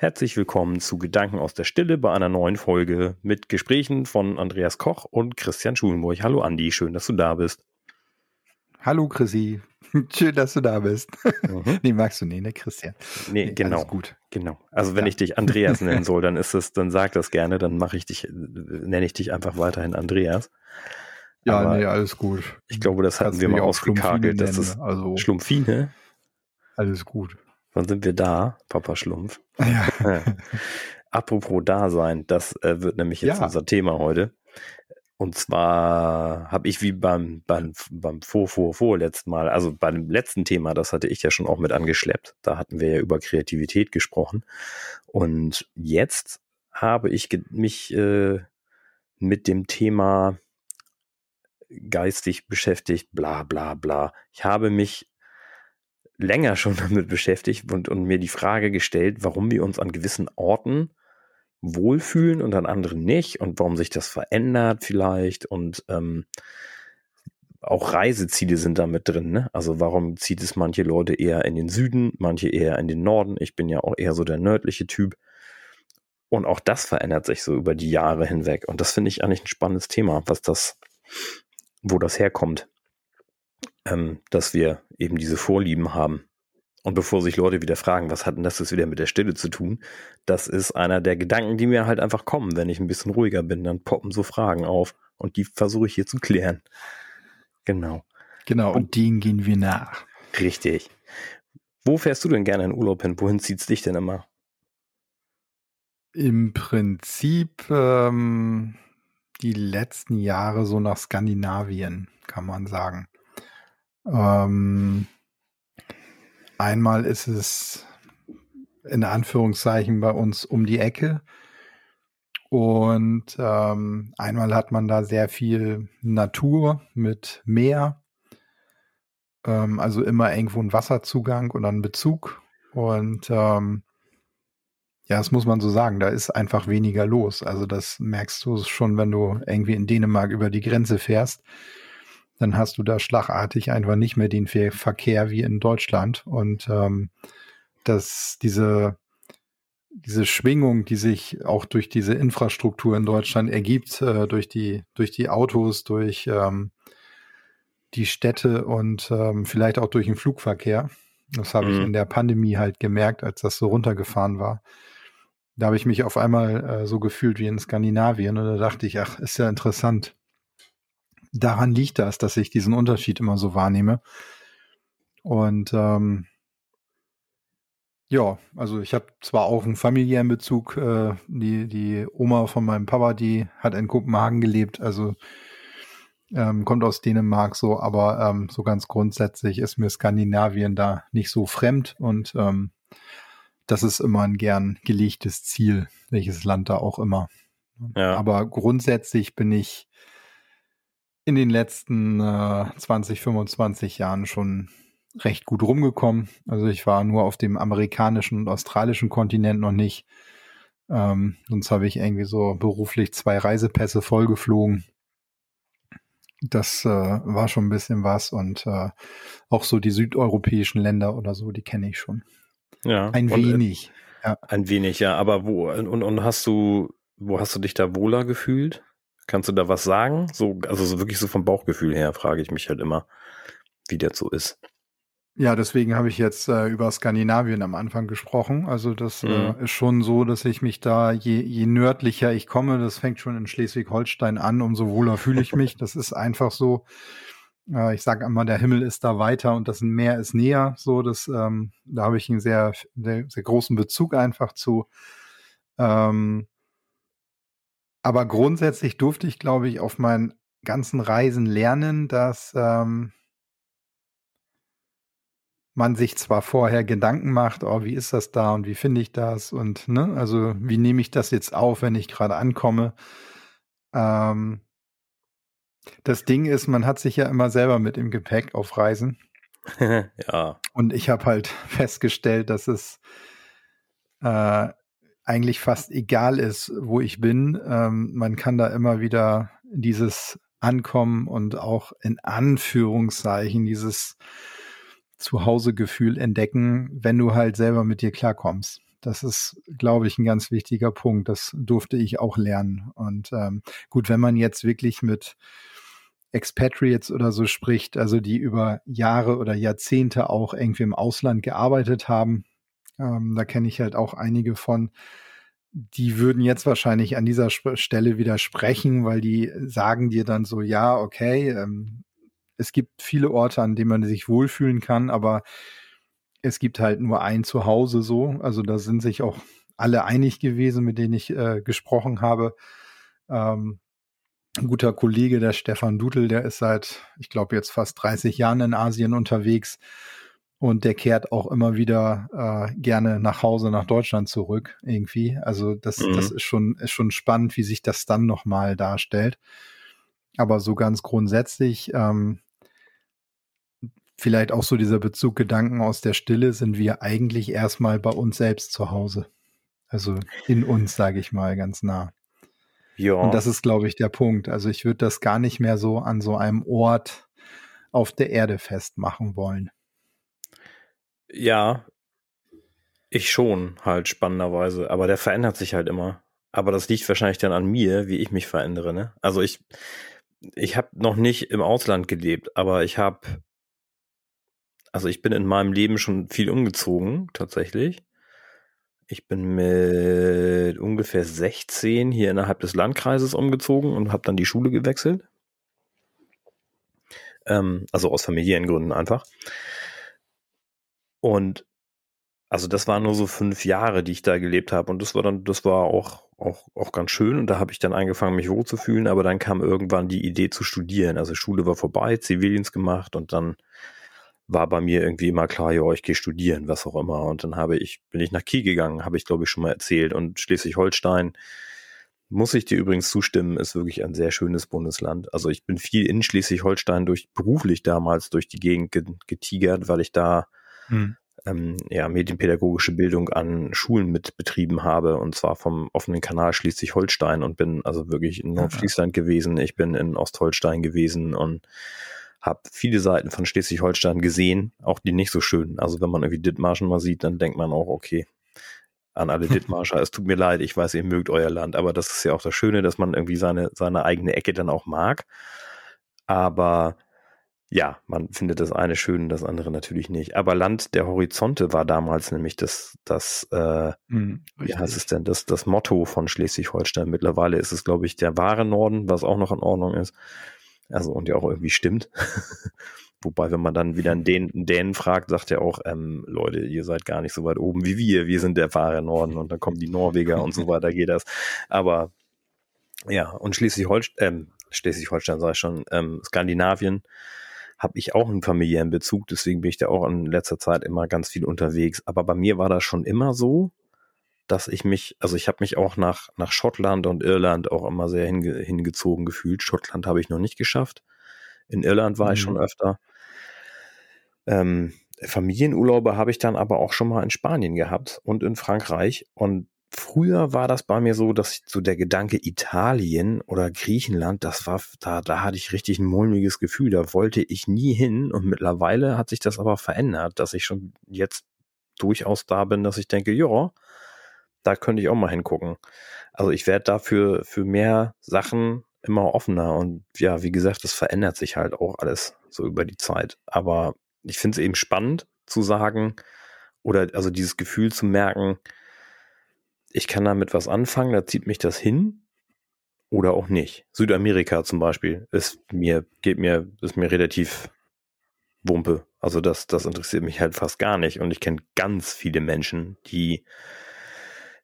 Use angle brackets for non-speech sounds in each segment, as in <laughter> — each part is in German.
Herzlich willkommen zu Gedanken aus der Stille bei einer neuen Folge mit Gesprächen von Andreas Koch und Christian Schulenburg. Hallo Andi, schön, dass du da bist. Hallo Chrissy, <laughs> schön, dass du da bist. Mhm. <laughs> nee, magst du nee, ne Christian? Nee, nee genau. gut. Genau. Also wenn ja. ich dich Andreas <laughs> nennen soll, dann ist es, dann sag das gerne, dann mache ich dich, nenne ich dich einfach weiterhin Andreas. Ja, Aber nee, alles gut. Ich glaube, das hatten wir mal ausgekagelt. Das ist also Schlumpfine. Alles gut. Wann sind wir da, Papa Schlumpf? Ja. <laughs> Apropos Dasein, das äh, wird nämlich jetzt ja. unser Thema heute. Und zwar habe ich wie beim, beim, beim vor, vor, vor letzten Mal, also bei dem letzten Thema, das hatte ich ja schon auch mit angeschleppt. Da hatten wir ja über Kreativität gesprochen. Und jetzt habe ich mich äh, mit dem Thema geistig beschäftigt, bla bla bla. Ich habe mich länger schon <laughs> damit beschäftigt und, und mir die Frage gestellt, warum wir uns an gewissen Orten wohlfühlen und an anderen nicht und warum sich das verändert vielleicht und ähm, auch Reiseziele sind da mit drin. Ne? Also warum zieht es manche Leute eher in den Süden, manche eher in den Norden. Ich bin ja auch eher so der nördliche Typ. Und auch das verändert sich so über die Jahre hinweg. Und das finde ich eigentlich ein spannendes Thema, was das, wo das herkommt ähm, dass wir eben diese Vorlieben haben. Und bevor sich Leute wieder fragen, was hat denn das jetzt wieder mit der Stille zu tun, das ist einer der Gedanken, die mir halt einfach kommen, wenn ich ein bisschen ruhiger bin, dann poppen so Fragen auf und die versuche ich hier zu klären. Genau. Genau, und denen gehen wir nach. Richtig. Wo fährst du denn gerne in Urlaub hin? Wohin zieht's dich denn immer? Im Prinzip ähm, die letzten Jahre so nach Skandinavien, kann man sagen. Ähm, einmal ist es in Anführungszeichen bei uns um die Ecke. Und ähm, einmal hat man da sehr viel Natur mit Meer. Ähm, also immer irgendwo ein Wasserzugang und dann Bezug. Und ähm, ja, das muss man so sagen, da ist einfach weniger los. Also das merkst du schon, wenn du irgendwie in Dänemark über die Grenze fährst dann hast du da schlagartig einfach nicht mehr den Verkehr wie in Deutschland. Und ähm, dass diese, diese Schwingung, die sich auch durch diese Infrastruktur in Deutschland ergibt, äh, durch, die, durch die Autos, durch ähm, die Städte und ähm, vielleicht auch durch den Flugverkehr. Das habe mhm. ich in der Pandemie halt gemerkt, als das so runtergefahren war. Da habe ich mich auf einmal äh, so gefühlt wie in Skandinavien und da dachte ich, ach, ist ja interessant daran liegt das, dass ich diesen Unterschied immer so wahrnehme. Und ähm, ja, also ich habe zwar auch einen familiären Bezug, äh, die, die Oma von meinem Papa, die hat in Kopenhagen gelebt, also ähm, kommt aus Dänemark so, aber ähm, so ganz grundsätzlich ist mir Skandinavien da nicht so fremd und ähm, das ist immer ein gern gelegtes Ziel, welches Land da auch immer. Ja. Aber grundsätzlich bin ich in den letzten äh, 20, 25 Jahren schon recht gut rumgekommen. Also ich war nur auf dem amerikanischen und australischen Kontinent noch nicht. Ähm, sonst habe ich irgendwie so beruflich zwei Reisepässe vollgeflogen. Das äh, war schon ein bisschen was und äh, auch so die südeuropäischen Länder oder so, die kenne ich schon. Ja. Ein und, äh, wenig. Ja. Ein wenig, ja. Aber wo und, und hast du, wo hast du dich da wohler gefühlt? Kannst du da was sagen? So, also so wirklich so vom Bauchgefühl her frage ich mich halt immer, wie das so ist. Ja, deswegen habe ich jetzt äh, über Skandinavien am Anfang gesprochen. Also das äh, mhm. äh, ist schon so, dass ich mich da, je, je nördlicher ich komme, das fängt schon in Schleswig-Holstein an, umso wohler fühle ich mich. Das ist einfach so. Äh, ich sage immer, der Himmel ist da weiter und das Meer ist näher. So, das, ähm, da habe ich einen sehr, sehr, sehr großen Bezug einfach zu. Ähm, aber grundsätzlich durfte ich, glaube ich, auf meinen ganzen Reisen lernen, dass ähm, man sich zwar vorher Gedanken macht, oh, wie ist das da und wie finde ich das und ne, also wie nehme ich das jetzt auf, wenn ich gerade ankomme. Ähm, das Ding ist, man hat sich ja immer selber mit im Gepäck auf Reisen. <laughs> ja. Und ich habe halt <laughs> festgestellt, dass es äh, eigentlich fast egal ist, wo ich bin. Ähm, man kann da immer wieder dieses Ankommen und auch in Anführungszeichen dieses Zuhausegefühl entdecken, wenn du halt selber mit dir klarkommst. Das ist, glaube ich, ein ganz wichtiger Punkt. Das durfte ich auch lernen. Und ähm, gut, wenn man jetzt wirklich mit Expatriates oder so spricht, also die über Jahre oder Jahrzehnte auch irgendwie im Ausland gearbeitet haben, ähm, da kenne ich halt auch einige von, die würden jetzt wahrscheinlich an dieser Stelle widersprechen, weil die sagen dir dann so, ja, okay, ähm, es gibt viele Orte, an denen man sich wohlfühlen kann, aber es gibt halt nur ein Zuhause so. Also da sind sich auch alle einig gewesen, mit denen ich äh, gesprochen habe. Ähm, ein guter Kollege, der Stefan Dudel, der ist seit, ich glaube, jetzt fast 30 Jahren in Asien unterwegs und der kehrt auch immer wieder äh, gerne nach Hause, nach Deutschland zurück, irgendwie. Also das, mhm. das ist schon, ist schon spannend, wie sich das dann nochmal darstellt. Aber so ganz grundsätzlich, ähm, vielleicht auch so dieser Bezug Gedanken aus der Stille, sind wir eigentlich erstmal bei uns selbst zu Hause. Also in uns, sage ich mal, ganz nah. Ja. Und das ist, glaube ich, der Punkt. Also ich würde das gar nicht mehr so an so einem Ort auf der Erde festmachen wollen. Ja, ich schon, halt spannenderweise. Aber der verändert sich halt immer. Aber das liegt wahrscheinlich dann an mir, wie ich mich verändere. Ne? Also ich, ich habe noch nicht im Ausland gelebt, aber ich habe, also ich bin in meinem Leben schon viel umgezogen, tatsächlich. Ich bin mit ungefähr 16 hier innerhalb des Landkreises umgezogen und habe dann die Schule gewechselt. Ähm, also aus familiären Gründen einfach. Und also das waren nur so fünf Jahre, die ich da gelebt habe. Und das war dann, das war auch, auch, auch ganz schön. Und da habe ich dann angefangen, mich wohlzufühlen. Aber dann kam irgendwann die Idee zu studieren. Also Schule war vorbei, Zivildienst gemacht und dann war bei mir irgendwie immer klar, ja, ich gehe studieren, was auch immer. Und dann habe ich, bin ich nach Kiel gegangen, habe ich glaube ich schon mal erzählt. Und Schleswig-Holstein, muss ich dir übrigens zustimmen, ist wirklich ein sehr schönes Bundesland. Also ich bin viel in Schleswig-Holstein durch beruflich damals durch die Gegend getigert, weil ich da hm. ähm, ja, medienpädagogische Bildung an Schulen mit betrieben habe und zwar vom offenen Kanal Schleswig-Holstein und bin also wirklich in Nordfriesland ja. gewesen, ich bin in Ostholstein gewesen und habe viele Seiten von Schleswig-Holstein gesehen, auch die nicht so schön. Also wenn man irgendwie Dithmarschen mal sieht, dann denkt man auch, okay, an alle <laughs> Dithmarscher, es tut mir leid, ich weiß, ihr mögt euer Land, aber das ist ja auch das Schöne, dass man irgendwie seine, seine eigene Ecke dann auch mag. Aber ja, man findet das eine schön, das andere natürlich nicht. Aber Land der Horizonte war damals nämlich das, das äh, hm, wie heißt es denn, das, das Motto von Schleswig-Holstein. Mittlerweile ist es, glaube ich, der wahre Norden, was auch noch in Ordnung ist. Also und ja auch irgendwie stimmt. <laughs> Wobei, wenn man dann wieder <laughs> einen Dänen, Dänen fragt, sagt er auch, ähm, Leute, ihr seid gar nicht so weit oben wie wir, wir sind der wahre Norden und dann kommen die Norweger und so weiter geht das. Aber ja, und Schleswig-Holstein, ähm, Schleswig-Holstein ich schon, ähm, Skandinavien habe ich auch einen familiären Bezug, deswegen bin ich da auch in letzter Zeit immer ganz viel unterwegs. Aber bei mir war das schon immer so, dass ich mich, also ich habe mich auch nach, nach Schottland und Irland auch immer sehr hinge, hingezogen gefühlt. Schottland habe ich noch nicht geschafft. In Irland war mhm. ich schon öfter. Ähm, Familienurlaube habe ich dann aber auch schon mal in Spanien gehabt und in Frankreich. Und früher war das bei mir so, dass ich so der Gedanke Italien oder Griechenland, das war, da, da hatte ich richtig ein mulmiges Gefühl. Da wollte ich nie hin. Und mittlerweile hat sich das aber verändert, dass ich schon jetzt durchaus da bin, dass ich denke, ja, da könnte ich auch mal hingucken. Also ich werde dafür für mehr Sachen immer offener und ja, wie gesagt, das verändert sich halt auch alles so über die Zeit. Aber ich finde es eben spannend zu sagen oder also dieses Gefühl zu merken, ich kann damit was anfangen, da zieht mich das hin oder auch nicht. Südamerika zum Beispiel ist mir, geht mir, ist mir relativ Wumpe. Also das, das interessiert mich halt fast gar nicht. Und ich kenne ganz viele Menschen, die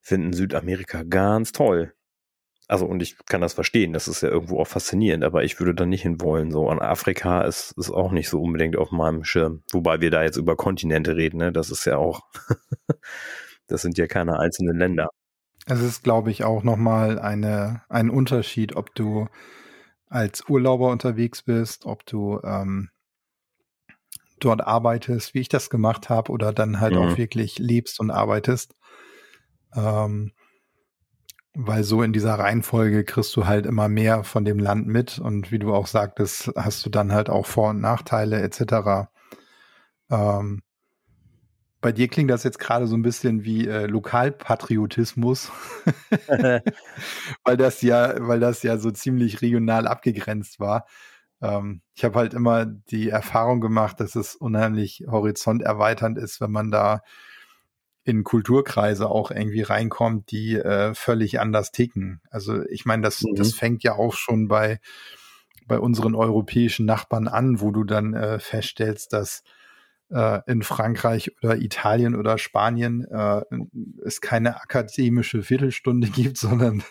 finden Südamerika ganz toll. Also, und ich kann das verstehen, das ist ja irgendwo auch faszinierend, aber ich würde da nicht hinwollen. So, an Afrika ist, ist auch nicht so unbedingt auf meinem Schirm. Wobei wir da jetzt über Kontinente reden, ne? Das ist ja auch, <laughs> das sind ja keine einzelnen Länder. Es ist, glaube ich, auch nochmal eine, ein Unterschied, ob du als Urlauber unterwegs bist, ob du ähm, dort arbeitest, wie ich das gemacht habe, oder dann halt mhm. auch wirklich lebst und arbeitest. Ähm, weil so in dieser Reihenfolge kriegst du halt immer mehr von dem Land mit und wie du auch sagtest, hast du dann halt auch Vor- und Nachteile etc. Ähm, bei dir klingt das jetzt gerade so ein bisschen wie äh, Lokalpatriotismus, <laughs> <laughs> weil das ja, weil das ja so ziemlich regional abgegrenzt war. Ähm, ich habe halt immer die Erfahrung gemacht, dass es unheimlich horizonterweiternd ist, wenn man da in Kulturkreise auch irgendwie reinkommt, die äh, völlig anders ticken. Also ich meine, das, mhm. das fängt ja auch schon bei, bei unseren europäischen Nachbarn an, wo du dann äh, feststellst, dass äh, in Frankreich oder Italien oder Spanien äh, es keine akademische Viertelstunde gibt, <laughs> sondern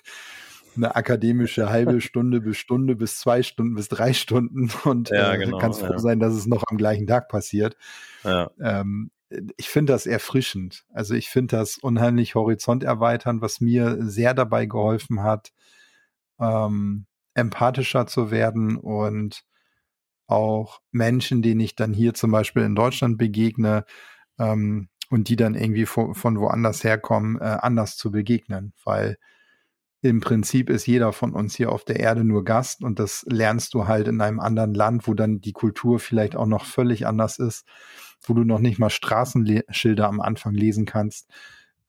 eine akademische halbe Stunde bis Stunde bis zwei Stunden bis drei Stunden und ja, äh, genau, kannst froh ja. sein, dass es noch am gleichen Tag passiert. Ja. Ähm, ich finde das erfrischend. Also ich finde das unheimlich horizonterweiternd, was mir sehr dabei geholfen hat, ähm, empathischer zu werden und auch Menschen, denen ich dann hier zum Beispiel in Deutschland begegne ähm, und die dann irgendwie von, von woanders herkommen, äh, anders zu begegnen, weil im Prinzip ist jeder von uns hier auf der Erde nur Gast und das lernst du halt in einem anderen Land, wo dann die Kultur vielleicht auch noch völlig anders ist, wo du noch nicht mal Straßenschilder am Anfang lesen kannst.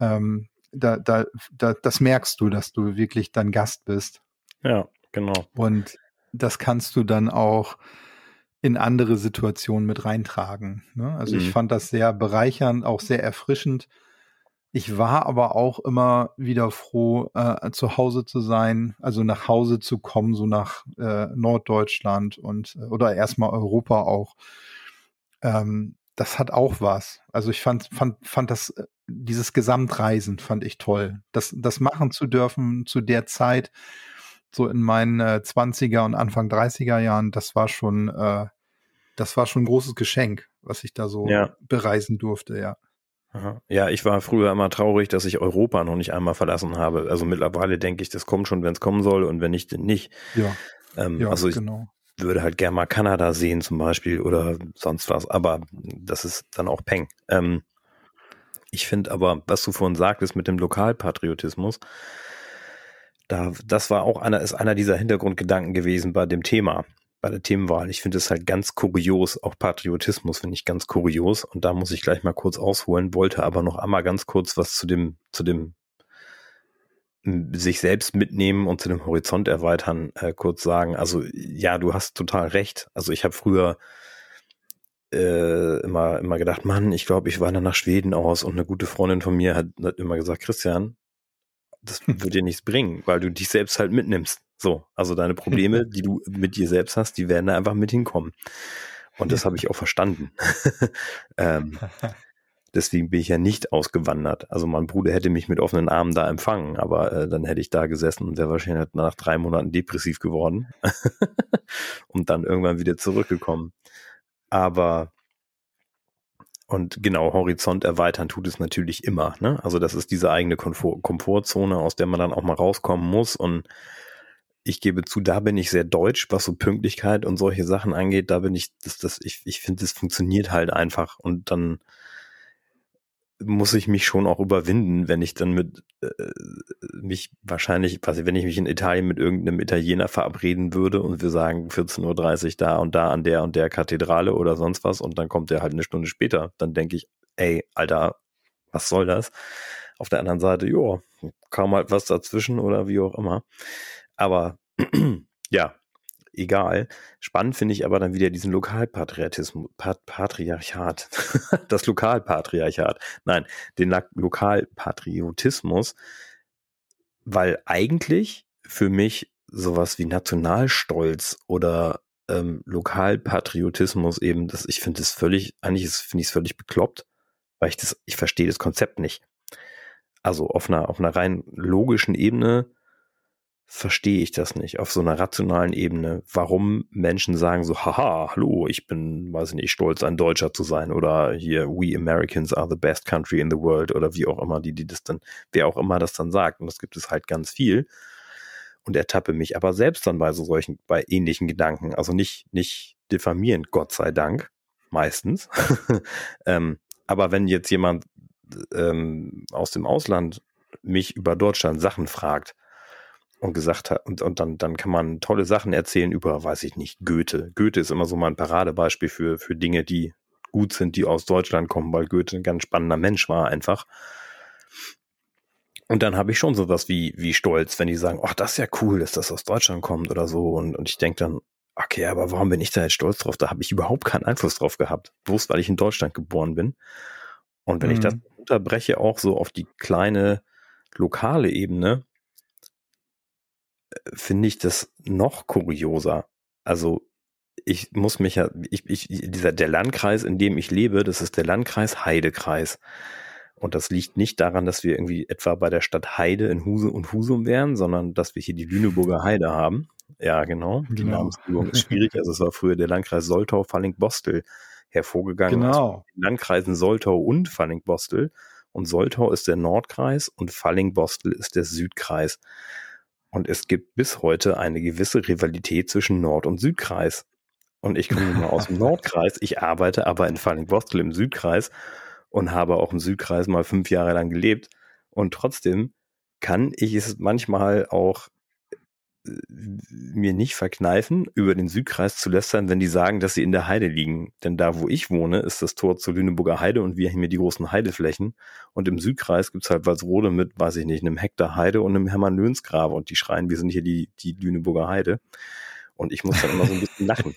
Ähm, da, da, da, das merkst du, dass du wirklich dann Gast bist. Ja, genau. Und das kannst du dann auch in andere Situationen mit reintragen. Ne? Also mhm. ich fand das sehr bereichernd, auch sehr erfrischend. Ich war aber auch immer wieder froh, äh, zu Hause zu sein, also nach Hause zu kommen, so nach äh, Norddeutschland und äh, oder erstmal Europa auch. Ähm, das hat auch was. Also ich fand, fand, fand das, äh, dieses Gesamtreisen fand ich toll. Das, das machen zu dürfen zu der Zeit, so in meinen äh, 20er und Anfang 30er Jahren, das war schon, äh, das war schon ein großes Geschenk, was ich da so ja. bereisen durfte, ja. Ja, ich war früher immer traurig, dass ich Europa noch nicht einmal verlassen habe. Also mittlerweile denke ich, das kommt schon, wenn es kommen soll und wenn nicht, dann nicht. Ja. Ähm, ja also ich genau. würde halt gerne mal Kanada sehen zum Beispiel oder sonst was, aber das ist dann auch Peng. Ähm, ich finde aber, was du vorhin sagtest mit dem Lokalpatriotismus, da, das war auch einer, ist einer dieser Hintergrundgedanken gewesen bei dem Thema bei der Themenwahl. Ich finde es halt ganz kurios, auch Patriotismus finde ich ganz kurios. Und da muss ich gleich mal kurz ausholen, wollte aber noch einmal ganz kurz was zu dem, zu dem sich selbst mitnehmen und zu dem Horizont erweitern äh, kurz sagen. Also ja, du hast total recht. Also ich habe früher äh, immer, immer gedacht, Mann, ich glaube, ich wandere nach Schweden aus und eine gute Freundin von mir hat, hat immer gesagt, Christian, das wird dir nichts bringen, weil du dich selbst halt mitnimmst. So, also deine Probleme, <laughs> die du mit dir selbst hast, die werden da einfach mit hinkommen. Und das habe ich auch verstanden. <laughs> ähm, deswegen bin ich ja nicht ausgewandert. Also mein Bruder hätte mich mit offenen Armen da empfangen, aber äh, dann hätte ich da gesessen und wäre wahrscheinlich nach drei Monaten depressiv geworden <laughs> und dann irgendwann wieder zurückgekommen. Aber und genau, Horizont erweitern tut es natürlich immer. Ne? Also das ist diese eigene Komfort Komfortzone, aus der man dann auch mal rauskommen muss. Und ich gebe zu, da bin ich sehr deutsch, was so Pünktlichkeit und solche Sachen angeht. Da bin ich, das, das, ich, ich finde, das funktioniert halt einfach. Und dann muss ich mich schon auch überwinden, wenn ich dann mit äh, mich wahrscheinlich, was wenn ich mich in Italien mit irgendeinem Italiener verabreden würde und wir sagen 14.30 Uhr da und da an der und der Kathedrale oder sonst was und dann kommt der halt eine Stunde später, dann denke ich, ey, Alter, was soll das? Auf der anderen Seite, jo, kaum halt was dazwischen oder wie auch immer. Aber <clears throat> ja, egal. Spannend finde ich aber dann wieder diesen Lokalpatriotismus, Pat Patriarchat, <laughs> das Lokalpatriarchat, nein, den Lokalpatriotismus, weil eigentlich für mich sowas wie Nationalstolz oder ähm, Lokalpatriotismus eben, das, ich finde es völlig, eigentlich finde ich es völlig bekloppt, weil ich das, ich verstehe das Konzept nicht. Also auf einer, auf einer rein logischen Ebene verstehe ich das nicht auf so einer rationalen Ebene, warum Menschen sagen so, haha, hallo, ich bin, weiß nicht, stolz, ein Deutscher zu sein oder hier, we Americans are the best country in the world oder wie auch immer, die, die das dann, wer auch immer das dann sagt. Und das gibt es halt ganz viel. Und ertappe mich aber selbst dann bei so solchen, bei ähnlichen Gedanken. Also nicht, nicht diffamierend, Gott sei Dank, meistens. <laughs> ähm, aber wenn jetzt jemand ähm, aus dem Ausland mich über Deutschland Sachen fragt, und gesagt hat, und, und dann, dann kann man tolle Sachen erzählen über, weiß ich nicht, Goethe. Goethe ist immer so mein Paradebeispiel für, für Dinge, die gut sind, die aus Deutschland kommen, weil Goethe ein ganz spannender Mensch war einfach. Und dann habe ich schon sowas wie, wie Stolz, wenn die sagen, ach, das ist ja cool, dass das aus Deutschland kommt oder so. Und, und ich denke dann, okay, aber warum bin ich da jetzt stolz drauf? Da habe ich überhaupt keinen Einfluss drauf gehabt. Bloß weil ich in Deutschland geboren bin. Und wenn mhm. ich das mhm. unterbreche, auch so auf die kleine lokale Ebene, finde ich das noch kurioser. Also ich muss mich ja, ich, ich, dieser, der Landkreis, in dem ich lebe, das ist der Landkreis Heidekreis. Und das liegt nicht daran, dass wir irgendwie etwa bei der Stadt Heide in Husum und Husum wären, sondern dass wir hier die Lüneburger Heide haben. Ja, genau. Die genau. Namensgebung ist schwierig. Also es war früher der Landkreis Soltau, Falling-Bostel hervorgegangen. Genau. den Landkreisen Soltau und Falling-Bostel. Und Soltau ist der Nordkreis und Falling-Bostel ist der Südkreis. Und es gibt bis heute eine gewisse Rivalität zwischen Nord- und Südkreis. Und ich komme nur aus dem <laughs> Nordkreis. Ich arbeite aber in Falling-Bostel im Südkreis und habe auch im Südkreis mal fünf Jahre lang gelebt. Und trotzdem kann ich es manchmal auch mir nicht verkneifen, über den Südkreis zu lästern, wenn die sagen, dass sie in der Heide liegen. Denn da, wo ich wohne, ist das Tor zur Lüneburger Heide und wir haben hier die großen Heideflächen. Und im Südkreis gibt's halt Walsrode mit, weiß ich nicht, einem Hektar Heide und einem Hermann-Löhns-Grabe. Und die schreien, wir sind hier die, die Lüneburger Heide. Und ich muss dann immer so ein bisschen lachen.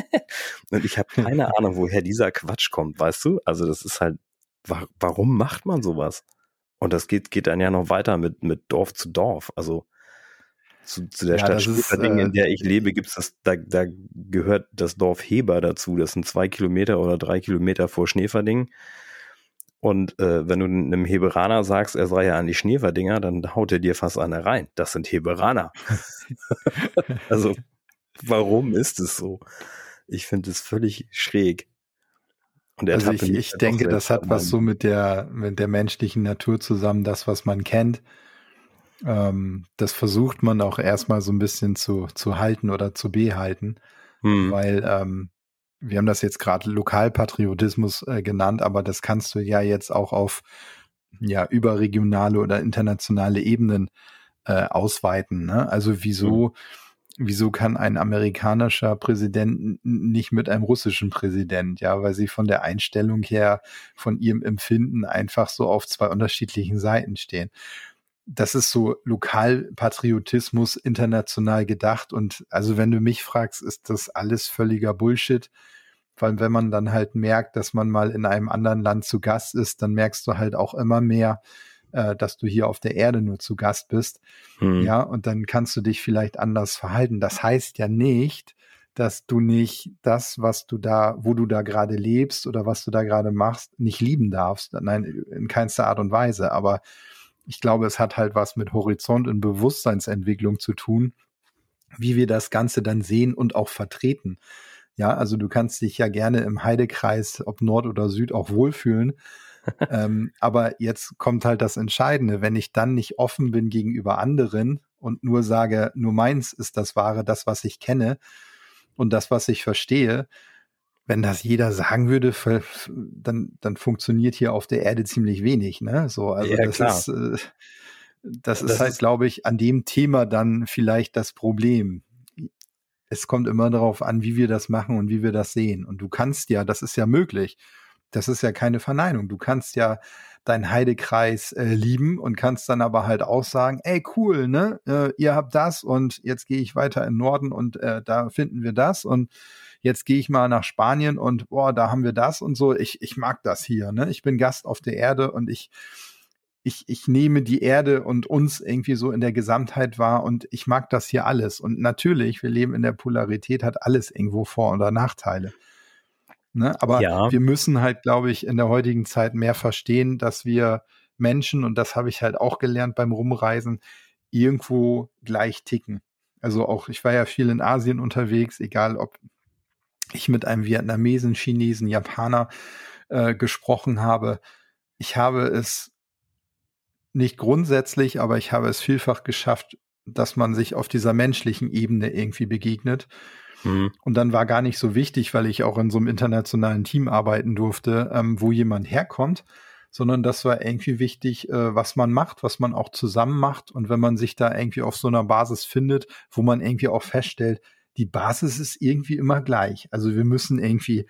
<laughs> und ich habe keine Ahnung, woher dieser Quatsch kommt, weißt du? Also das ist halt, wa warum macht man sowas? Und das geht, geht dann ja noch weiter mit, mit Dorf zu Dorf. Also zu, zu der ja, Stadt Schäferding, äh, in der ich lebe, gibt's das, da, da gehört das Dorf Heber dazu. Das sind zwei Kilometer oder drei Kilometer vor Schneeferding. Und äh, wenn du einem Heberaner sagst, er sei ja an die Schneeferdinger, dann haut er dir fast eine rein. Das sind Heberaner. <laughs> also warum ist es so? Ich finde es völlig schräg. Und also ich, ich denke, das hat was so mit der, mit der menschlichen Natur zusammen, das, was man kennt. Ähm, das versucht man auch erstmal so ein bisschen zu, zu halten oder zu behalten, hm. weil ähm, wir haben das jetzt gerade Lokalpatriotismus äh, genannt, aber das kannst du ja jetzt auch auf ja überregionale oder internationale Ebenen äh, ausweiten. Ne? Also wieso hm wieso kann ein amerikanischer Präsident nicht mit einem russischen Präsident, ja, weil sie von der Einstellung her, von ihrem Empfinden einfach so auf zwei unterschiedlichen Seiten stehen. Das ist so Lokalpatriotismus international gedacht und also wenn du mich fragst, ist das alles völliger Bullshit. Weil wenn man dann halt merkt, dass man mal in einem anderen Land zu Gast ist, dann merkst du halt auch immer mehr, äh, dass du hier auf der Erde nur zu Gast bist. Mhm. Ja, und dann kannst du dich vielleicht anders verhalten. Das heißt ja nicht, dass du nicht das, was du da, wo du da gerade lebst oder was du da gerade machst, nicht lieben darfst. Nein, in keinster Art und Weise. Aber ich glaube, es hat halt was mit Horizont und Bewusstseinsentwicklung zu tun, wie wir das Ganze dann sehen und auch vertreten. Ja, also du kannst dich ja gerne im Heidekreis, ob Nord oder Süd, auch wohlfühlen <laughs> ähm, aber jetzt kommt halt das Entscheidende, wenn ich dann nicht offen bin gegenüber anderen und nur sage, nur meins ist das Wahre, das, was ich kenne und das, was ich verstehe, wenn das jeder sagen würde, dann, dann funktioniert hier auf der Erde ziemlich wenig. Ne? So, also ja, das klar. ist, äh, das, das ist halt, glaube ich, an dem Thema dann vielleicht das Problem. Es kommt immer darauf an, wie wir das machen und wie wir das sehen. Und du kannst ja, das ist ja möglich. Das ist ja keine Verneinung. Du kannst ja deinen Heidekreis äh, lieben und kannst dann aber halt auch sagen, ey, cool, ne? Äh, ihr habt das und jetzt gehe ich weiter in Norden und äh, da finden wir das und jetzt gehe ich mal nach Spanien und boah, da haben wir das und so. Ich, ich mag das hier, ne? Ich bin Gast auf der Erde und ich, ich, ich nehme die Erde und uns irgendwie so in der Gesamtheit wahr und ich mag das hier alles. Und natürlich, wir leben in der Polarität, hat alles irgendwo Vor- oder Nachteile. Ne? Aber ja. wir müssen halt, glaube ich, in der heutigen Zeit mehr verstehen, dass wir Menschen, und das habe ich halt auch gelernt beim Rumreisen, irgendwo gleich ticken. Also auch, ich war ja viel in Asien unterwegs, egal ob ich mit einem Vietnamesen, Chinesen, Japaner äh, gesprochen habe. Ich habe es nicht grundsätzlich, aber ich habe es vielfach geschafft, dass man sich auf dieser menschlichen Ebene irgendwie begegnet Mhm. Und dann war gar nicht so wichtig, weil ich auch in so einem internationalen Team arbeiten durfte, ähm, wo jemand herkommt, sondern das war irgendwie wichtig, äh, was man macht, was man auch zusammen macht. Und wenn man sich da irgendwie auf so einer Basis findet, wo man irgendwie auch feststellt, die Basis ist irgendwie immer gleich. Also wir müssen irgendwie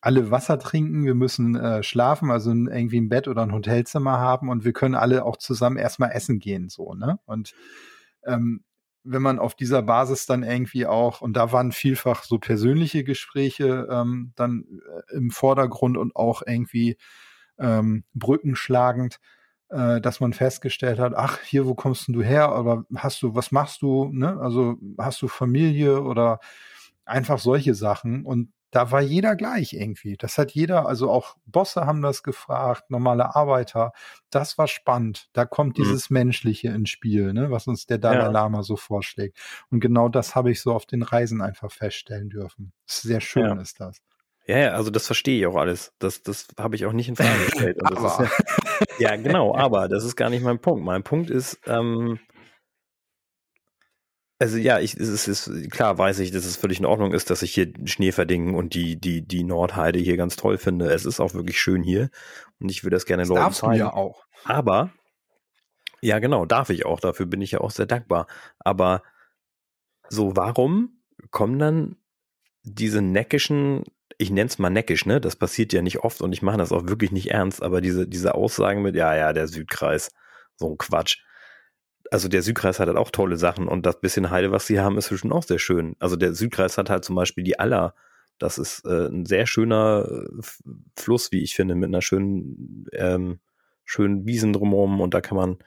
alle Wasser trinken, wir müssen äh, schlafen, also irgendwie ein Bett oder ein Hotelzimmer haben und wir können alle auch zusammen erstmal essen gehen, so, ne? Und ähm, wenn man auf dieser Basis dann irgendwie auch, und da waren vielfach so persönliche Gespräche ähm, dann äh, im Vordergrund und auch irgendwie ähm, brückenschlagend, äh, dass man festgestellt hat, ach, hier, wo kommst denn du her? Oder hast du, was machst du? Ne? Also hast du Familie oder einfach solche Sachen. Und da war jeder gleich irgendwie. Das hat jeder, also auch Bosse haben das gefragt, normale Arbeiter. Das war spannend. Da kommt mhm. dieses Menschliche ins Spiel, ne, was uns der Dalai ja. Lama so vorschlägt. Und genau das habe ich so auf den Reisen einfach feststellen dürfen. Sehr schön ja. ist das. Ja, ja, also das verstehe ich auch alles. Das, das habe ich auch nicht in Frage gestellt. ja, ja, genau, aber das ist gar nicht mein Punkt. Mein Punkt ist, ähm, also ja, ich, es ist, klar weiß ich, dass es völlig in Ordnung ist, dass ich hier Schneeverdingen und die, die, die Nordheide hier ganz toll finde. Es ist auch wirklich schön hier und ich will das gerne das Leuten darfst zeigen. Du ja auch. Aber, ja genau, darf ich auch, dafür bin ich ja auch sehr dankbar. Aber so, warum kommen dann diese neckischen, ich nenne es mal neckisch, ne? Das passiert ja nicht oft und ich mache das auch wirklich nicht ernst, aber diese, diese Aussagen mit, ja, ja, der Südkreis, so ein Quatsch also der Südkreis hat halt auch tolle Sachen und das bisschen Heide, was sie haben, ist schon auch sehr schön. Also der Südkreis hat halt zum Beispiel die Aller. Das ist äh, ein sehr schöner äh, Fluss, wie ich finde, mit einer schönen, ähm, schönen Wiesen drumherum und da kann man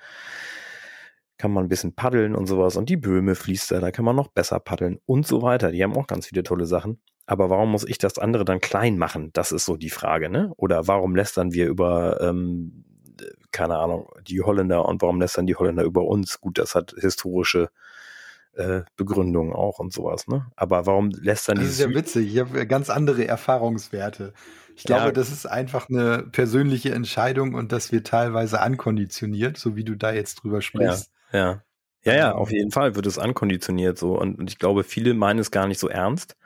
kann man ein bisschen paddeln und sowas und die Böhme fließt da, da kann man noch besser paddeln und so weiter. Die haben auch ganz viele tolle Sachen. Aber warum muss ich das andere dann klein machen? Das ist so die Frage, ne? Oder warum lästern wir über ähm, keine Ahnung, die Holländer und warum lässt dann die Holländer über uns? Gut, das hat historische äh, Begründungen auch und sowas, ne? Aber warum lässt dann die. Das ist ja witzig, ich habe ganz andere Erfahrungswerte. Ich glaube, ja. das ist einfach eine persönliche Entscheidung und das wird teilweise ankonditioniert, so wie du da jetzt drüber sprichst. Ja, ja. Ja, ja, auf jeden Fall wird es ankonditioniert so. Und, und ich glaube, viele meinen es gar nicht so ernst.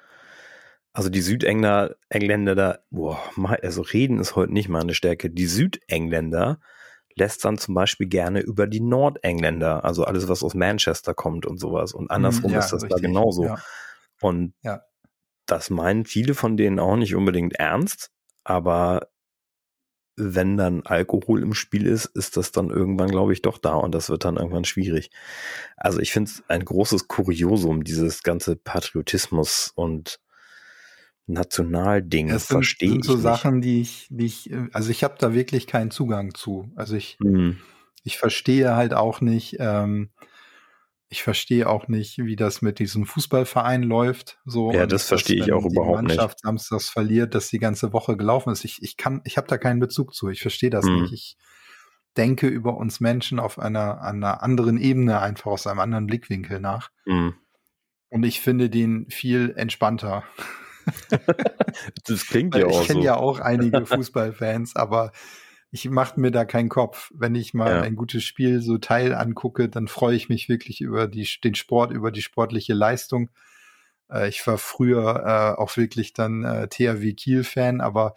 Also die Südengländer, Engländer da, boah, also reden ist heute nicht mal eine Stärke. Die Südengländer lässt dann zum Beispiel gerne über die Nordengländer, also alles, was aus Manchester kommt und sowas. Und andersrum mhm, ja, ist das richtig, da genauso. Ja. Und ja. das meinen viele von denen auch nicht unbedingt ernst, aber wenn dann Alkohol im Spiel ist, ist das dann irgendwann, glaube ich, doch da und das wird dann irgendwann schwierig. Also ich finde es ein großes Kuriosum, dieses ganze Patriotismus und Nationalding. Das sind, sind so Sachen, die ich, die ich, äh, also ich habe da wirklich keinen Zugang zu. Also ich, mhm. ich verstehe halt auch nicht, ähm, ich verstehe auch nicht, wie das mit diesem Fußballverein läuft. So ja, das verstehe ich auch überhaupt nicht. Wenn die Mannschaft samstags verliert, dass die ganze Woche gelaufen ist. Ich, ich kann, ich habe da keinen Bezug zu. Ich verstehe das mhm. nicht. Ich denke über uns Menschen auf einer, einer anderen Ebene einfach aus einem anderen Blickwinkel nach. Mhm. Und ich finde den viel entspannter. <laughs> <laughs> das klingt ja auch Ich kenne so. ja auch einige <laughs> Fußballfans, aber ich mache mir da keinen Kopf. Wenn ich mal ja. ein gutes Spiel so teil angucke, dann freue ich mich wirklich über die, den Sport, über die sportliche Leistung. Äh, ich war früher äh, auch wirklich dann äh, THW Kiel-Fan, aber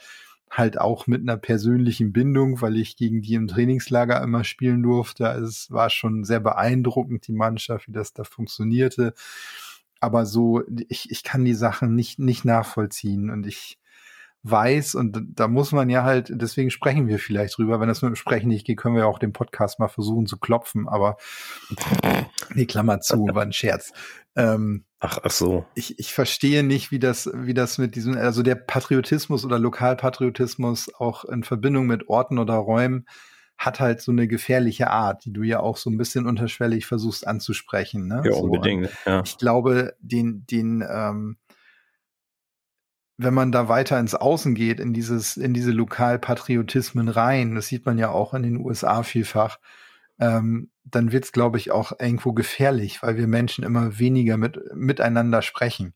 halt auch mit einer persönlichen Bindung, weil ich gegen die im Trainingslager immer spielen durfte. Also es war schon sehr beeindruckend, die Mannschaft, wie das da funktionierte aber so, ich, ich kann die Sachen nicht, nicht nachvollziehen und ich weiß und da muss man ja halt, deswegen sprechen wir vielleicht drüber. Wenn das mit dem Sprechen nicht geht, können wir ja auch den Podcast mal versuchen zu klopfen, aber <laughs> nee, Klammer zu, war ein Scherz. Ähm, ach, ach so. Ich, ich verstehe nicht, wie das, wie das mit diesem, also der Patriotismus oder Lokalpatriotismus auch in Verbindung mit Orten oder Räumen hat halt so eine gefährliche Art, die du ja auch so ein bisschen unterschwellig versuchst anzusprechen. Ne? Ja, so, unbedingt. Ja. Ich glaube, den, den, ähm, wenn man da weiter ins Außen geht, in dieses, in diese Lokalpatriotismen rein, das sieht man ja auch in den USA vielfach, ähm, dann wird es, glaube ich, auch irgendwo gefährlich, weil wir Menschen immer weniger mit, miteinander sprechen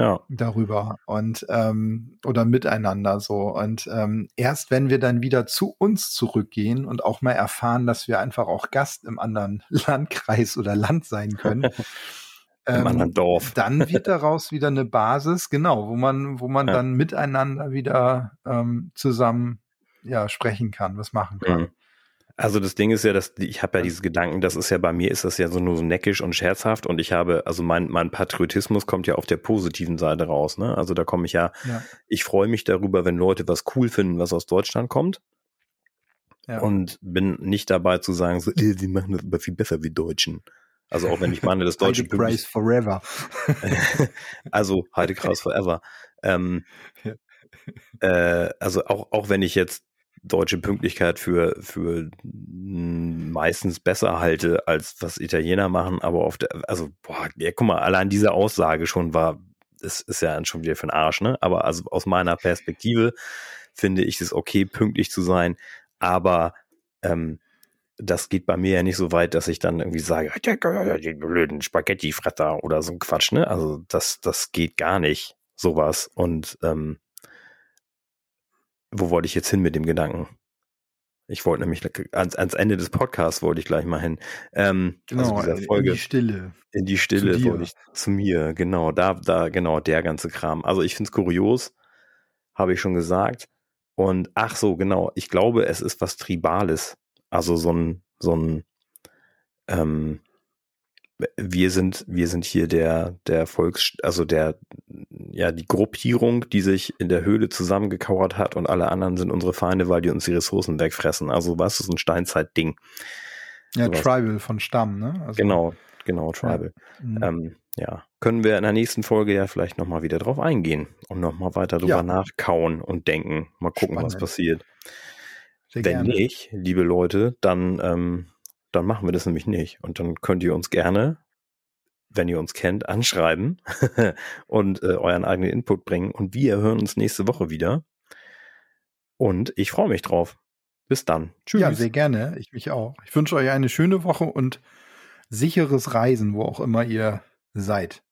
ja. darüber und ähm, oder miteinander so. Und ähm, erst wenn wir dann wieder zu uns zurückgehen und auch mal erfahren, dass wir einfach auch Gast im anderen <laughs> Landkreis oder Land sein können. <laughs> Im ähm, anderen Dorf. <laughs> dann wird daraus wieder eine Basis, genau, wo man, wo man ja. dann miteinander wieder ähm, zusammen ja, sprechen kann, was machen kann. Mhm. Also das Ding ist ja, dass ich habe ja diese Gedanken, das ist ja bei mir ist das ja so nur so neckisch und scherzhaft und ich habe, also mein, mein Patriotismus kommt ja auf der positiven Seite raus, ne? Also da komme ich ja, Ja. ich freue mich darüber, wenn Leute was cool finden, was aus Deutschland kommt Ja. und bin nicht dabei zu sagen, so, äh, die machen das aber viel besser wie Deutschen. Also auch wenn ich meine, das <laughs> deutsche <laughs> Heide Price forever. also Heidekreis forever. Ähm, Ja. äh, also auch, auch wenn ich jetzt deutsche Pünktlichkeit für, für meistens besser halte, als was Italiener machen, aber auf der, also, boah, ja, guck mal, allein diese Aussage schon war, ist, ist ja schon wieder für den Arsch, ne? Aber also aus meiner Perspektive finde ich es okay, pünktlich zu sein, aber ähm, das geht bei mir ja nicht so weit, dass ich dann irgendwie sage, die blöden Spaghetti-Fretter oder so ein Quatsch, ne? Also das, das geht gar nicht, sowas. Und ähm, wo wollte ich jetzt hin mit dem Gedanken? Ich wollte nämlich ans, ans Ende des Podcasts wollte ich gleich mal hin. Ähm, Genau, also dieser in Folge die Stille. in die Stille wollte ich zu mir, genau, da, da, genau, der ganze Kram. Also ich finde es kurios, habe ich schon gesagt. Und ach so, genau, ich glaube, es ist was Tribales. Also so ein, so ein, ähm, wir sind, wir sind hier der, der Volks, also der, ja, die Gruppierung, die sich in der Höhle zusammengekauert hat und alle anderen sind unsere Feinde, weil die uns die Ressourcen wegfressen. Also was ist ein Steinzeit-Ding? Ja, sowas. Tribal von Stamm, ne? Also, Genau, genau, Tribal. mhm. Ähm, ja, können wir in der nächsten Folge ja vielleicht nochmal wieder drauf eingehen und nochmal weiter drüber Ja. nachkauen und denken. Mal gucken, was Spannend. passiert. Sehr Wenn gerne. nicht, liebe Leute, dann, ähm, dann machen wir das nämlich nicht. Und dann könnt ihr uns gerne, wenn ihr uns kennt, anschreiben <laughs> und äh, euren eigenen Input bringen. Und wir hören uns nächste Woche wieder. Und ich freue mich drauf. Bis dann. Tschüss. Ja, sehr gerne. Ich mich auch. Ich wünsche euch eine schöne Woche und sicheres Reisen, wo auch immer ihr seid.